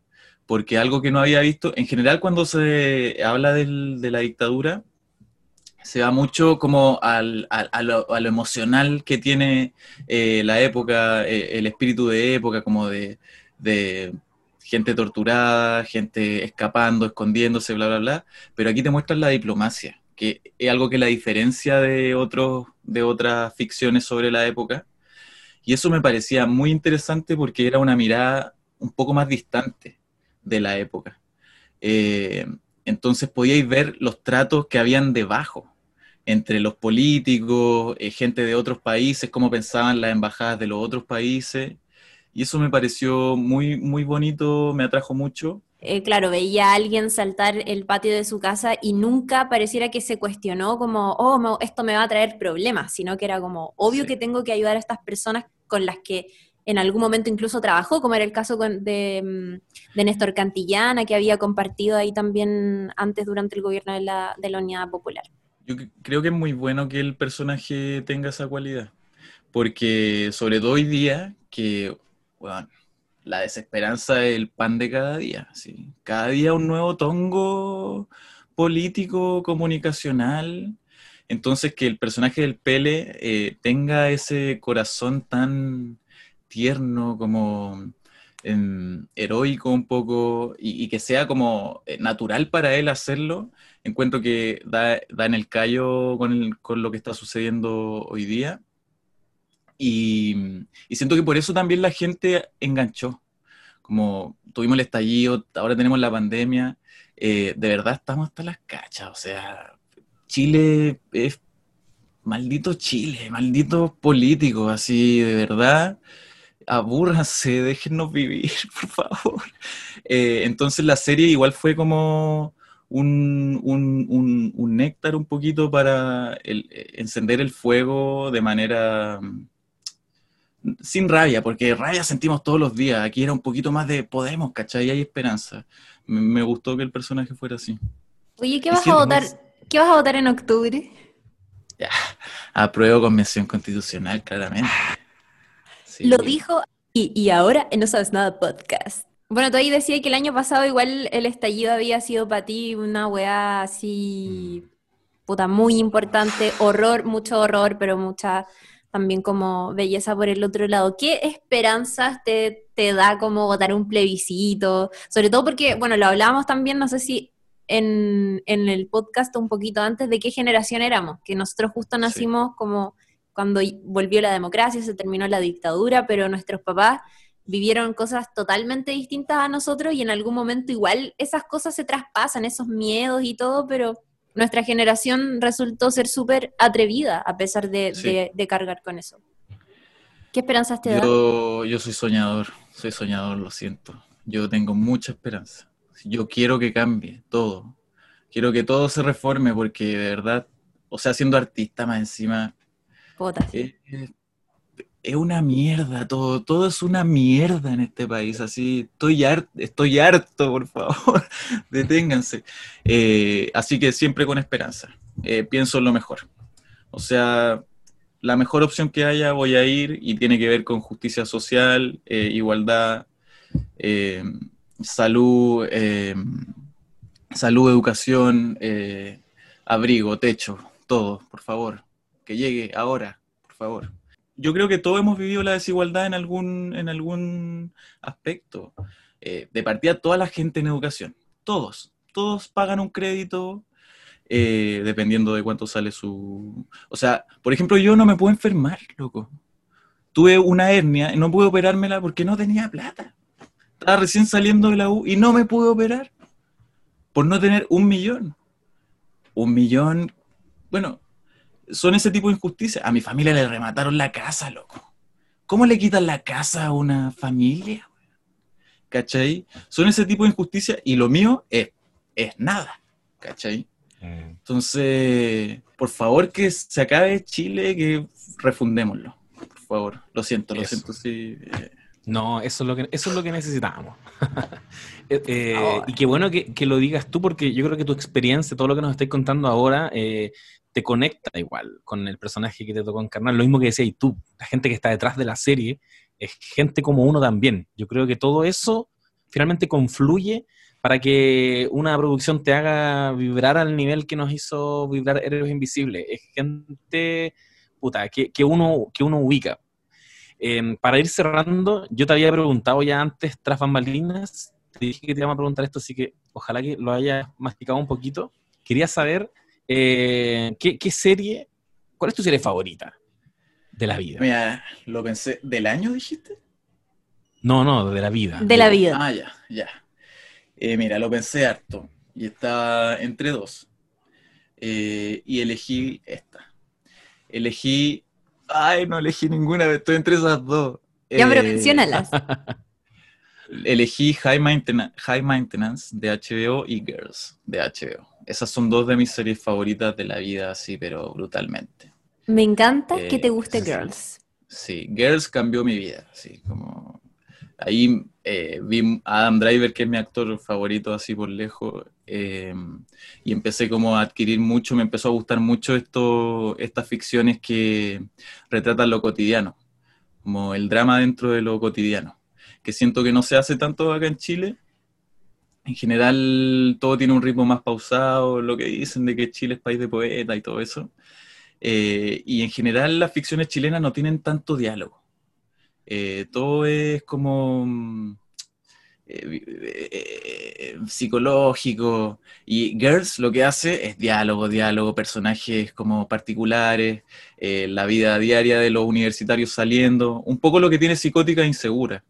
Porque algo que no había visto, en general cuando se habla del- de la dictadura, se va mucho como al- al- a, lo, emocional que tiene eh, la época, eh, el espíritu de época, como de, de gente torturada, gente escapando, escondiéndose, bla, bla, bla. Pero aquí te muestran la diplomacia, que es algo que la diferencia de, otros, de otras ficciones sobre la época. Y eso me parecía muy interesante porque era una mirada un poco más distante de la época. Eh, entonces podíais ver los tratos que habían debajo entre los políticos, eh, gente de otros países, cómo pensaban las embajadas de los otros países. Y eso me pareció muy, muy bonito, me atrajo mucho. Eh, claro, veía a alguien saltar el patio de su casa y nunca pareciera que se cuestionó como, oh, esto me va a traer problemas, sino que era como, obvio Sí. que tengo que ayudar a estas personas con las que en algún momento incluso trabajó, como era el caso de, mm, de Néstor Cantillana, que había compartido ahí también antes durante el gobierno de la, de la Unidad Popular. Yo cre- creo que es muy bueno que el personaje tenga esa cualidad, porque sobre todo hoy día, que la desesperanza es el pan de cada día, ¿sí? Cada día un nuevo tongo político, comunicacional. Entonces, que el personaje del Pele eh, tenga ese corazón tan tierno, como em, heroico un poco, y, que sea como eh, natural para él hacerlo, encuentro que da, da en el callo con, con lo que está sucediendo hoy día. Y, siento que por eso también la gente enganchó. Como tuvimos el estallido, ahora tenemos la pandemia, eh, de verdad estamos hasta las cachas. O sea, Chile es maldito Chile, malditos políticos, así, de verdad. Abúrranse, (laughs) déjennos vivir, (laughs) por favor. Eh, entonces la serie igual fue como un, un- un- un néctar un poquito para el- encender el fuego de manera mm, sin rabia, porque rabia sentimos todos los días. Aquí era un poquito más de podemos, ¿cachai? Hay esperanza. Me, me gustó que el personaje fuera así. Oye, ¿qué vas si a votar? ¿Qué vas a votar en octubre? (laughs) Apruebo convención constitucional, claramente. Sí. Lo dijo y, y ahora en No Sabes Nada Podcast. Bueno, tú ahí decías que el año pasado igual el estallido había sido para ti una weá así, puta, muy importante, horror, mucho horror, pero mucha también como belleza por el otro lado. ¿Qué esperanzas te, te da como votar un plebiscito? Sobre todo porque, bueno, lo hablábamos también, no sé si en, en el podcast un poquito antes de qué generación éramos, que nosotros justo Sí. nacimos como cuando volvió la democracia, se terminó la dictadura, pero nuestros papás vivieron cosas totalmente distintas a nosotros y en algún momento igual esas cosas se traspasan, esos miedos y todo, pero nuestra generación resultó ser súper atrevida a pesar de, Sí. de- de cargar con eso. ¿Qué esperanzas te da? Yo soy soñador, soy soñador, lo siento. Yo tengo mucha esperanza. Yo quiero que cambie todo. Quiero que todo se reforme porque de verdad, o sea, siendo artista más encima, Puta, sí. es, una mierda todo, todo es una mierda en este país, así, estoy harto, estoy harto, por favor, (laughs) deténganse. Eh, así que siempre con esperanza, Eh, pienso en lo mejor. O sea, la mejor opción que haya voy a ir y tiene que ver con justicia social, eh, igualdad, eh, salud, eh, salud, educación, eh, abrigo, techo, todo, por favor, que llegue ahora, por favor. Yo creo que todos hemos vivido la desigualdad en algún, en algún aspecto. Eh, de partida, toda la gente en educación, todos, todos pagan un crédito eh, dependiendo de cuánto sale su... O sea, por ejemplo, yo no me puedo enfermar, loco. Tuve una hernia y no pude operármela porque no tenía plata. Estaba recién saliendo de la U y no me pude operar por no tener un millón. Un millón, bueno, son ese tipo de injusticias. A mi familia le remataron la casa, loco. ¿Cómo le quitan la casa a una familia? ¿Cachai? Son ese tipo de injusticias y lo mío es, es nada, ¿cachai? Eh, Entonces, por favor que se acabe Chile, que refundémoslo. Por favor, lo siento, lo Eso. siento, sí. eh, No, eso es lo que, eso es lo que necesitamos. (laughs) Eh, Ahora. y qué bueno que, que lo digas tú, porque yo creo que tu experiencia, todo lo que nos estáis contando ahora, eh, te conecta igual con el personaje que te tocó encarnar. Lo mismo que decías tú, la gente que está detrás de la serie es gente como uno también. Yo creo que todo eso finalmente confluye para que una producción te haga vibrar al nivel que nos hizo vibrar Héroes Invisibles. Es gente, puta, que, que, uno, que uno ubica. Eh, para ir cerrando, yo te había preguntado ya antes, tras bambalinas, te dije que te iba a preguntar esto, así que ojalá que lo hayas masticado un poquito. Quería saber eh, ¿qué, qué serie, cuál es tu serie favorita de la vida? Mira, lo pensé. ¿Del año dijiste? No, no, de la vida. De la vida. Ah, ya, ya. Eh, mira, lo pensé harto y estaba entre dos. Eh, y elegí esta. Elegí. Ay, no elegí ninguna, estoy entre esas dos. Ya, pero menciónalas. (laughs) Elegí High, Maintena- High Maintenance de HBO y Girls de HBO. Esas son dos de mis series favoritas de la vida, así, pero brutalmente. Me encanta que eh, te guste sí. Girls. Sí, Girls cambió mi vida, así como... Ahí eh, vi a Adam Driver, que es mi actor favorito así por lejos, eh, y empecé como a adquirir mucho, me empezó a gustar mucho esto, estas ficciones que retratan lo cotidiano, como el drama dentro de lo cotidiano, que siento que no se hace tanto acá en Chile. En general todo tiene un ritmo más pausado, lo que dicen de que Chile es país de poeta y todo eso. Eh, y en general las ficciones chilenas no tienen tanto diálogo. Eh, todo es como mm, eh, psicológico. Y Girls lo que hace es diálogo, diálogo, personajes como particulares, la vida diaria de los universitarios saliendo, un poco lo que tiene psicótica e insegura.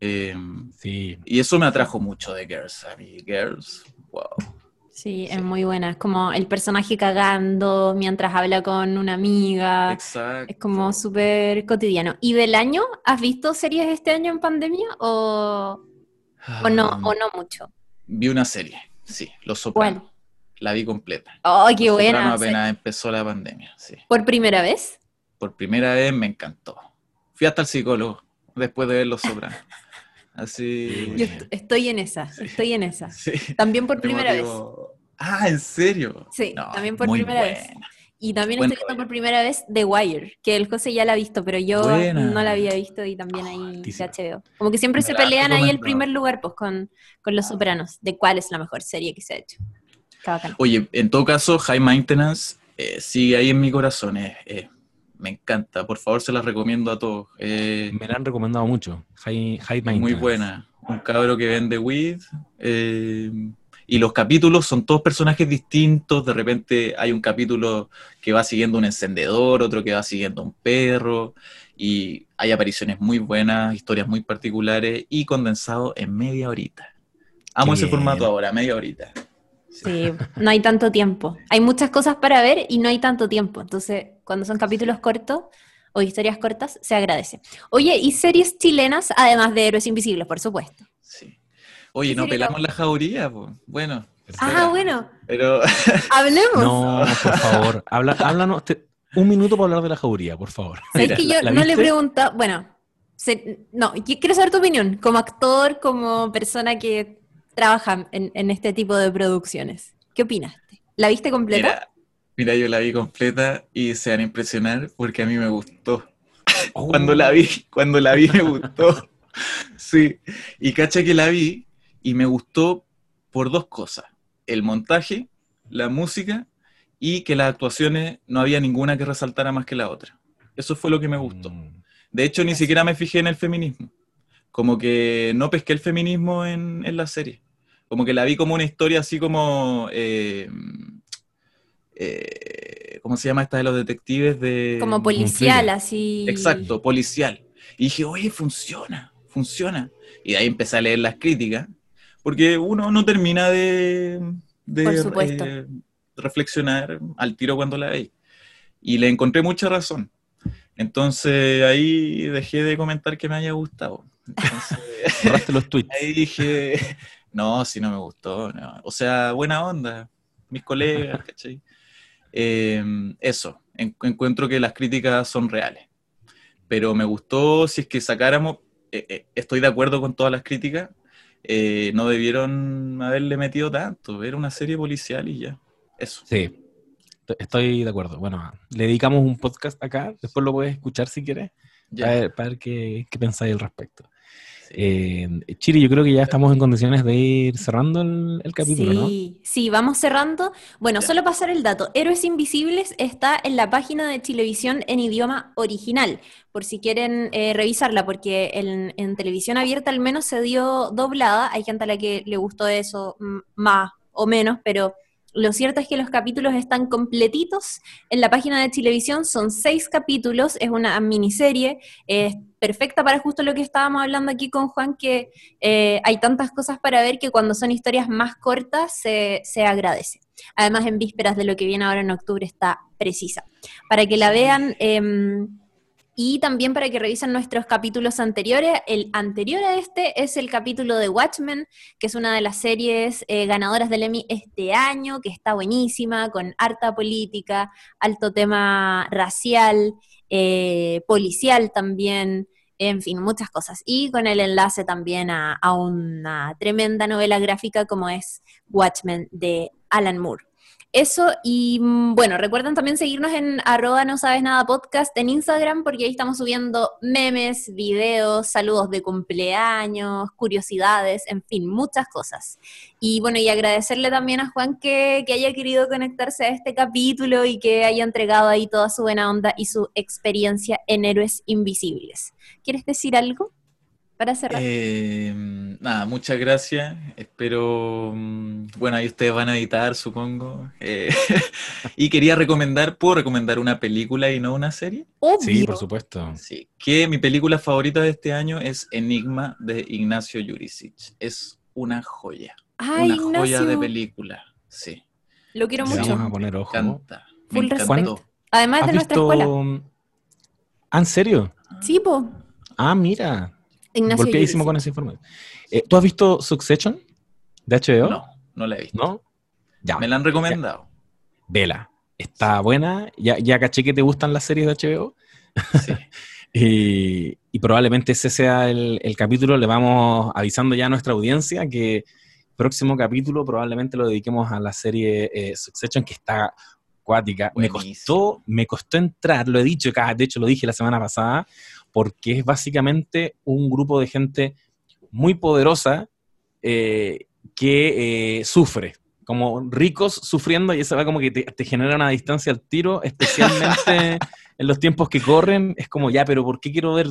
Eh, Sí, y eso me atrajo mucho de Girls. A mí, Girls, wow. Sí, es muy buena. Es como el personaje cagando mientras habla con una amiga. Exacto. Es como súper cotidiano. ¿Y del año? ¿Has visto series este año en pandemia o, o no, Ah, o no mucho? Vi una serie, sí, Los Sopranos. La vi completa. ¡Oh, qué Los buena! Apenas empezó la pandemia, sí. ¿Por primera vez? Por primera vez me encantó. Fui hasta el psicólogo después de ver Los Sopranos. (laughs) Así. Yo est- estoy en esa, estoy en esa. Sí. También por Me primera vez. Ah, ¿en serio? Sí, también por primera vez. Y también Buen estoy viendo por primera vez The Wire, que el José ya la ha visto, pero yo Buena. no la había visto y también ahí de altísima. HBO. Como que siempre Me se pelean ahí el primer lugar, pues, con, con Los Sopranos, de cuál es la mejor serie que se ha hecho. Oye, en todo caso, High Maintenance eh, sigue ahí en mi corazón. eh, eh, me encanta. Por favor, se las recomiendo a todos. Eh, me la han recomendado mucho. High, high muy buena. Un cabro que vende weed. eh, y los capítulos son todos personajes distintos. De repente hay un capítulo que va siguiendo un encendedor, otro que va siguiendo un perro. Y hay apariciones muy buenas, historias muy particulares y condensado en media horita. Amo Qué ese bien. formato ahora, media horita. Sí, no hay tanto tiempo. Hay muchas cosas para ver y no hay tanto tiempo. Entonces, cuando son capítulos cortos, o historias cortas, se agradece. Oye, y series chilenas, además de Héroes Invisibles, por supuesto. Sí. Oye, ¿Qué no pelamos la jauría, po. Bueno. Ah, bueno, Pero (laughs) hablemos. No, por favor, habla, háblanos. te- un minuto para hablar de la jauría, por favor. ¿Sabes Mira, que yo ¿la no le pregunto? Bueno, se- no, yo quiero saber tu opinión, como actor, como persona que trabaja en, en este tipo de producciones. ¿Qué opinaste? ¿La viste completa? mira, mira, yo la vi completa y se van a impresionar porque a mí me gustó. Oh. (laughs) Cuando la vi, cuando la vi me gustó. (laughs) Sí. Y cacha que la vi y me gustó por dos cosas. El montaje, la música y que las actuaciones no había ninguna que resaltara más que la otra. Eso fue lo que me gustó. Mm. De hecho, ni siquiera me fijé en el feminismo. Como que no pesqué el feminismo en, en la serie. Como que la vi como una historia así como... eh, eh, ¿Cómo se llama esta de los detectives de... como policial, thriller. así. Exacto, policial. Y dije, oye, funciona, funciona. Y de ahí empecé a leer las críticas, porque uno no termina de, de, Por supuesto. eh, reflexionar al tiro cuando la veis. Y le encontré mucha razón. Entonces ahí dejé de comentar que me haya gustado. Entonces, (laughs) Borraste los (laughs) tweets. ahí dije, no, si no me gustó. no. O sea, buena onda, mis colegas, (laughs) ¿cachai? Eh, eso, en- encuentro que las críticas son reales. Pero me gustó, si es que sacáramos, eh, eh, estoy de acuerdo con todas las críticas, eh, no debieron haberle metido tanto, era una serie policial y ya. Eso. Sí, estoy de acuerdo. Bueno, le dedicamos un podcast acá, después lo puedes escuchar si quieres, Ya. para ver, para ver qué, qué pensáis al respecto. Eh, Chiri, yo creo que ya estamos en condiciones de ir cerrando el, el capítulo, ¿no? Sí, sí, vamos cerrando. Bueno, Ya. solo pasar el dato. Héroes Invisibles está en la página de Chilevisión en idioma original, por si quieren eh, revisarla, porque en, en televisión abierta al menos se dio doblada. Hay gente a la que le gustó eso mm, más o menos, pero lo cierto es que los capítulos están completitos en la página de Chilevisión. Son seis capítulos, es una miniserie, es perfecta para justo lo que estábamos hablando aquí con Juan, que eh, hay tantas cosas para ver que cuando son historias más cortas se, se agradece. Además, en vísperas de lo que viene ahora en octubre está precisa. Para que la vean em, y también para que revisen nuestros capítulos anteriores. El anterior a este es el capítulo de Watchmen, que es una de las series eh, ganadoras del Emmy este año, que está buenísima, con harta política, alto tema racial, eh, policial también, en fin, muchas cosas. Y con el enlace también a, a una tremenda novela gráfica como es Watchmen de Alan Moore. Eso, y mm, bueno, recuerden también seguirnos en arroba no sabes nada podcast en Instagram, porque ahí estamos subiendo memes, videos, saludos de cumpleaños, curiosidades, en fin, muchas cosas. Y bueno, y agradecerle también a Juan que, que haya querido conectarse a este capítulo y que haya entregado ahí toda su buena onda y su experiencia en Héroes Invisibles. ¿Quieres decir algo para cerrar? Eh, nada, muchas gracias. Espero, mm, bueno, ahí ustedes van a editar, supongo. Eh, (laughs) y quería recomendar, ¿puedo recomendar una película y no una serie? Obvio. Sí, por supuesto. Sí, que mi película favorita de este año es Enigma de Ignacio Jurisic. Es una joya, Ay, una joya de película. Sí, lo quiero Le mucho. vamos a poner me ojo. encanta. Me Full encantó. respect. Además ¿Has de nuestra visto... escuela. Ah, ¿en serio? Sí, po. Ah, mira. Ignacio Golpeadísimo con esa información. Eh, ¿Tú has visto Succession de HBO? No, no la he visto. ¿No? Ya. Me la han recomendado. Vela. Está buena. Ya, ya caché que te gustan las series de HBO. Sí. (laughs) Y, y probablemente ese sea el, el capítulo. Le vamos avisando ya a nuestra audiencia que próximo capítulo probablemente lo dediquemos a la serie eh, Succession, que está cuática. Me costó, me costó entrar, lo he dicho de hecho lo dije la semana pasada, porque es básicamente un grupo de gente muy poderosa eh, que eh, sufre, como ricos sufriendo y eso va como que te, te genera una distancia al tiro, especialmente (laughs) en los tiempos que corren, es como ya, pero ¿por qué quiero ver,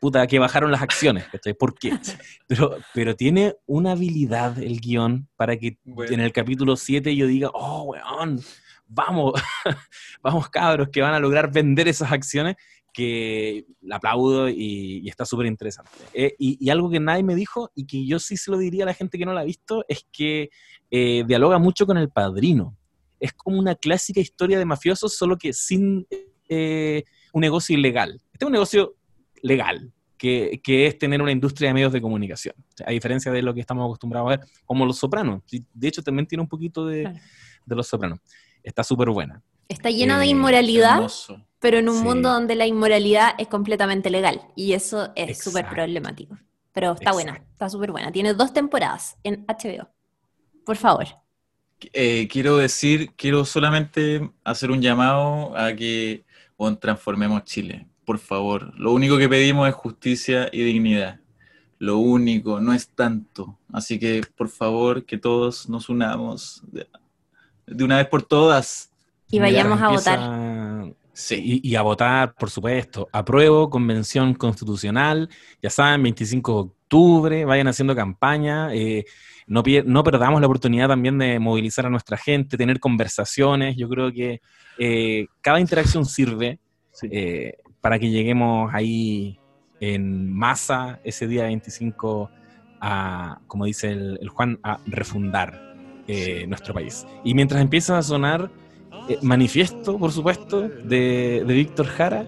puta, que bajaron las acciones? ¿Por qué? (laughs) Pero, pero tiene una habilidad el guion para que Bueno. en el capítulo 7 yo diga, oh, weón, vamos, (laughs) vamos cabros, que van a lograr vender esas acciones, que la aplaudo y, y está súper interesante. Eh, y, y algo que nadie me dijo y que yo sí se lo diría a la gente que no la ha visto es que eh, dialoga mucho con el padrino. Es como una clásica historia de mafiosos, solo que sin eh, un negocio ilegal. Este es un negocio legal, que, que es tener una industria de medios de comunicación. A diferencia de lo que estamos acostumbrados a ver, como Los Sopranos. De hecho, también tiene un poquito de, Claro. de Los Sopranos. Está súper buena. Está lleno de inmoralidad, Hermoso. Pero en un Sí. mundo donde la inmoralidad es completamente legal. Y eso es súper problemático. Pero está buena, está súper buena. Tiene dos temporadas en HBO. Por favor. Eh, quiero decir, quiero solamente hacer un llamado a que bueno, transformemos Chile. Por favor, lo único que pedimos es justicia y dignidad. Lo único, no es tanto. Así que, por favor, que todos nos unamos de, de una vez por todas. Y vayamos a votar. Sí. Y, y a votar, por supuesto. Apruebo convención constitucional. Ya saben, 25 de octubre, vayan haciendo campaña. eh, no, pier- no perdamos la oportunidad también de movilizar a nuestra gente, tener conversaciones. Yo creo que eh, cada interacción sirve eh, para que lleguemos ahí en masa ese día 25 a, como dice el, el Juan, a refundar eh, nuestro país. Y mientras empieza a sonar eh, manifiesto, por supuesto, de, de Víctor Jara,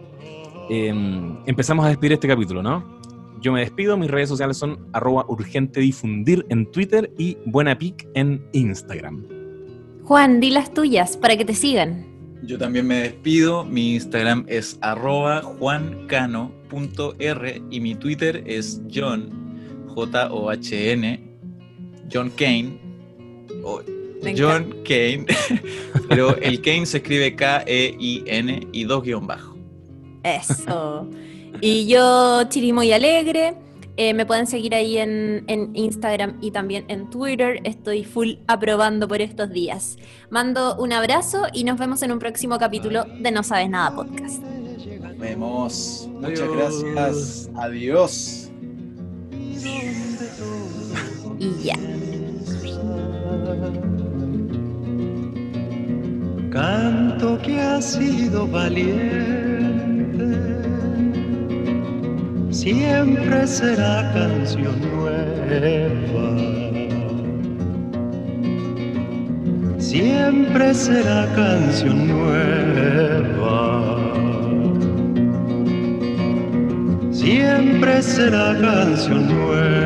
eh, empezamos a despedir este capítulo, ¿no? Yo me despido, mis redes sociales son arroba urgente difundir en Twitter y buenapic en Instagram. Juan, di las tuyas para que te sigan. Yo también me despido. Mi Instagram es arroba juancano.r y mi Twitter es John, J-O-H-N, John Kane, John Kane, (laughs) pero el Kane se escribe K-E-I-N y dos guion bajo. Eso. Y yo, Chirimo y Alegre. eh, me pueden seguir ahí en, en Instagram y también en Twitter. Estoy full aprobando por estos días. Mando un abrazo y nos vemos en un próximo capítulo de No Sabes Nada Podcast. Nos vemos. Muchas Adiós. gracias. Adiós. Y ya. Canto que ha sido valiente, siempre será canción nueva. Siempre será canción nueva. Siempre será canción nueva.